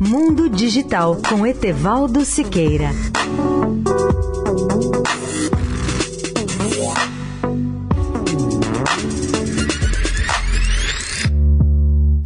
Mundo Digital com Etevaldo Siqueira.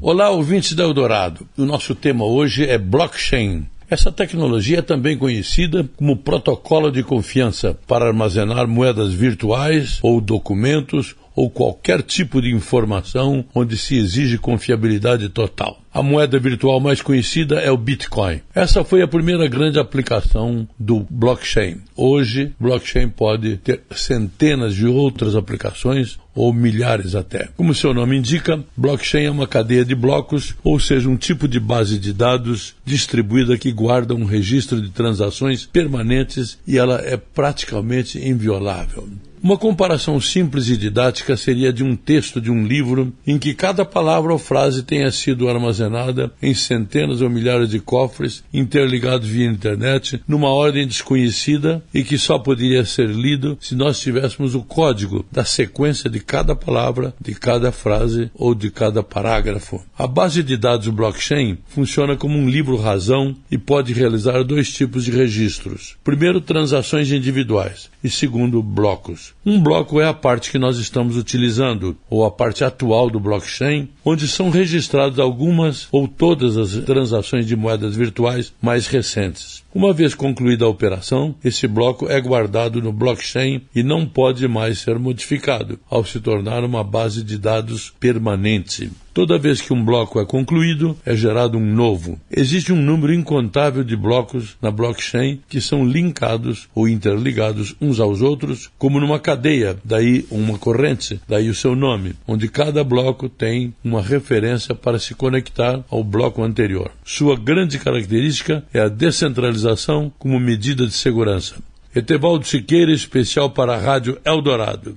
Olá, ouvintes da Eldorado. O nosso tema hoje é blockchain. Essa tecnologia é também conhecida como protocolo de confiança para armazenar moedas virtuais ou documentos ou qualquer tipo de informação onde se exige confiabilidade total. A moeda virtual mais conhecida é o Bitcoin. Essa foi a primeira grande aplicação do blockchain. Hoje, blockchain pode ter centenas de outras aplicações ou milhares até. Como seu nome indica, blockchain é uma cadeia de blocos, ou seja, um tipo de base de dados distribuída que guarda um registro de transações permanentes e ela é praticamente inviolável. Uma comparação simples e didática seria de um texto de um livro em que cada palavra ou frase tenha sido armazenada em centenas ou milhares de cofres interligados via internet numa ordem desconhecida e que só poderia ser lido se nós tivéssemos o código da sequência de cada palavra, de cada frase ou de cada parágrafo. A base de dados blockchain funciona como um livro-razão e pode realizar dois tipos de registros. Primeiro, transações individuais e segundo, blocos. Um bloco é a parte que nós estamos utilizando, ou a parte atual do blockchain, onde são registradas algumas ou todas as transações de moedas virtuais mais recentes. Uma vez concluída a operação, esse bloco é guardado no blockchain e não pode mais ser modificado, ao se tornar uma base de dados permanente. Toda vez que um bloco é concluído, é gerado um novo. Existe um número incontável de blocos na blockchain que são linkados ou interligados uns aos outros, como numa cadeia, daí uma corrente, daí o seu nome, onde cada bloco tem uma referência para se conectar ao bloco anterior. Sua grande característica é a descentralização como medida de segurança. Etevaldo Siqueira, especial para a Rádio Eldorado.